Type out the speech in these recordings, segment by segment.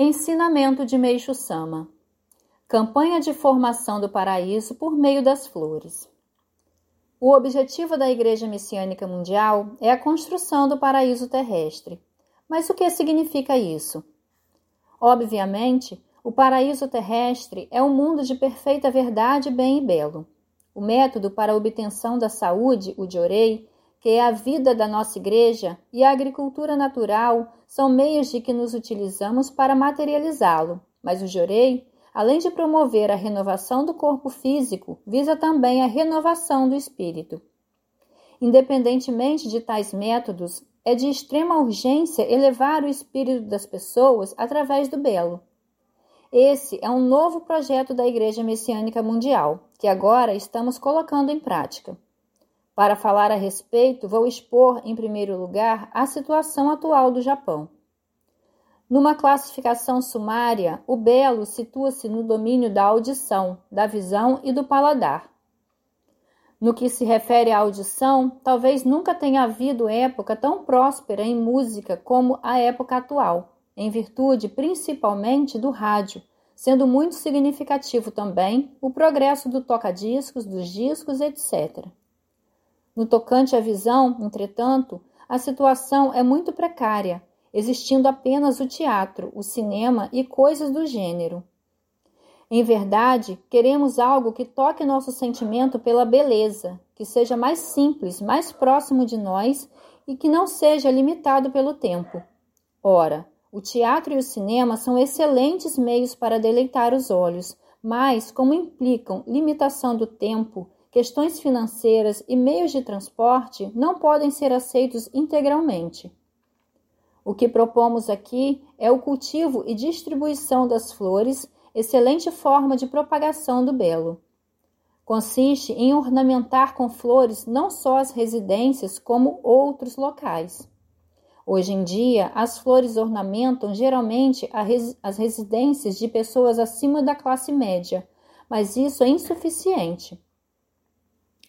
Ensinamento de Meixo Sama Campanha de formação do paraíso por meio das flores. O objetivo da Igreja Messiânica Mundial é a construção do paraíso terrestre. Mas o que significa isso? Obviamente, o paraíso terrestre é um mundo de perfeita verdade, bem e belo. O método para a obtenção da saúde, o de Orei, que é a vida da nossa igreja, e a agricultura natural são meios de que nos utilizamos para materializá-lo, mas o Jorei, além de promover a renovação do corpo físico, visa também a renovação do espírito. Independentemente de tais métodos, é de extrema urgência elevar o espírito das pessoas através do belo. Esse é um novo projeto da Igreja Messiânica Mundial, que agora estamos colocando em prática. Para falar a respeito, vou expor, em primeiro lugar, a situação atual do Japão. Numa classificação sumária, o belo situa-se no domínio da audição, da visão e do paladar. No que se refere à audição, talvez nunca tenha havido época tão próspera em música como a época atual, em virtude principalmente do rádio, sendo muito significativo também o progresso do toca-discos, dos discos, etc. No tocante à visão, entretanto, a situação é muito precária, existindo apenas o teatro, o cinema e coisas do gênero. Em verdade, queremos algo que toque nosso sentimento pela beleza, que seja mais simples, mais próximo de nós e que não seja limitado pelo tempo. Ora, o teatro e o cinema são excelentes meios para deleitar os olhos, mas, como implicam limitação do tempo, questões financeiras e meios de transporte não podem ser aceitos integralmente. O que propomos aqui é o cultivo e distribuição das flores, excelente forma de propagação do belo. Consiste em ornamentar com flores não só as residências, como outros locais. Hoje em dia, as flores ornamentam geralmente as residências de pessoas acima da classe média, mas isso é insuficiente.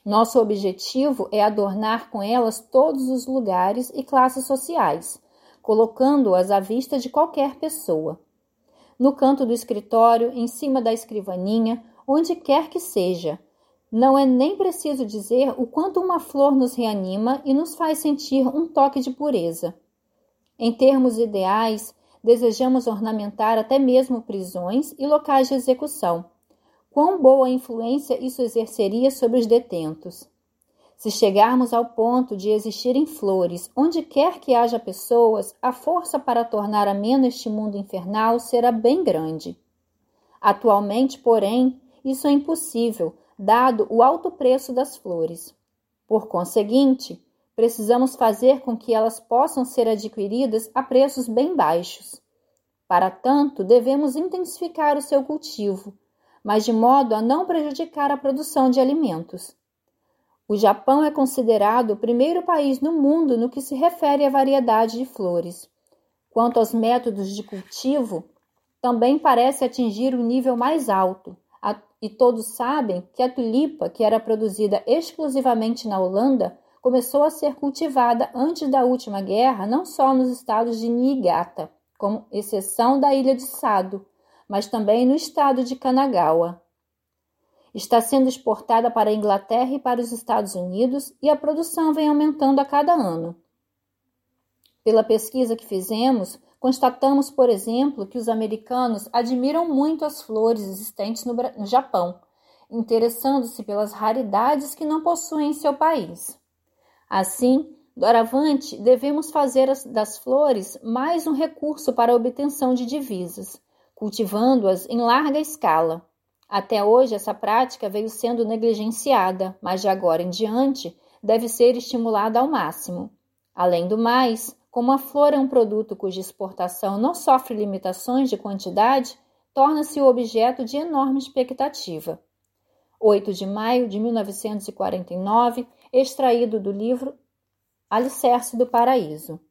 Nosso objetivo é adornar com elas todos os lugares e classes sociais, colocando-as à vista de qualquer pessoa. No canto do escritório, em cima da escrivaninha, onde quer que seja. Não é nem preciso dizer o quanto uma flor nos reanima e nos faz sentir um toque de pureza. Em termos ideais, desejamos ornamentar até mesmo prisões e locais de execução quão boa influência isso exerceria sobre os detentos. Se chegarmos ao ponto de existirem flores onde quer que haja pessoas, a força para tornar ameno este mundo infernal será bem grande. Atualmente, porém, isso é impossível, dado o alto preço das flores. Por conseguinte, precisamos fazer com que elas possam ser adquiridas a preços bem baixos. Para tanto, devemos intensificar o seu cultivo, mas de modo a não prejudicar a produção de alimentos. O Japão é considerado o primeiro país no mundo no que se refere à variedade de flores. Quanto aos métodos de cultivo, também parece atingir o nível mais alto, e todos sabem que a tulipa, que era produzida exclusivamente na Holanda, começou a ser cultivada antes da última guerra não só nos estados de Niigata, com exceção da ilha de Sado, mas também no estado de Kanagawa. Está sendo exportada para a Inglaterra e para os Estados Unidos e a produção vem aumentando a cada ano. Pela pesquisa que fizemos, constatamos, por exemplo, que os americanos admiram muito as flores existentes no, no Japão, interessando-se pelas raridades que não possuem em seu país. Assim, doravante, devemos fazer das flores mais um recurso para a obtenção de divisas, cultivando-as em larga escala. Até hoje, essa prática veio sendo negligenciada, mas de agora em diante deve ser estimulada ao máximo. Além do mais, como a flor é um produto cuja exportação não sofre limitações de quantidade, torna-se o objeto de enorme expectativa. 8 de maio de 1949, extraído do livro Alicerce do Paraíso.